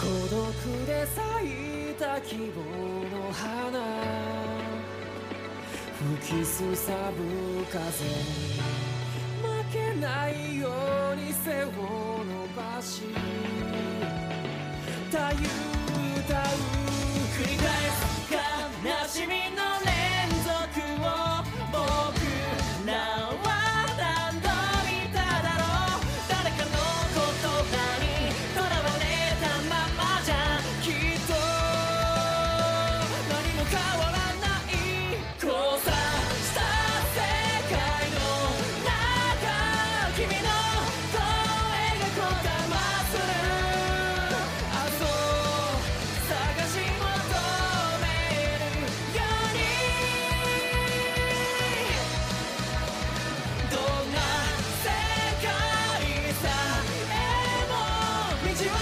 孤独で咲いた希望の花吹きすさぶ風負けないように背を伸ばしたゆたう繰り返す悲しみの米奇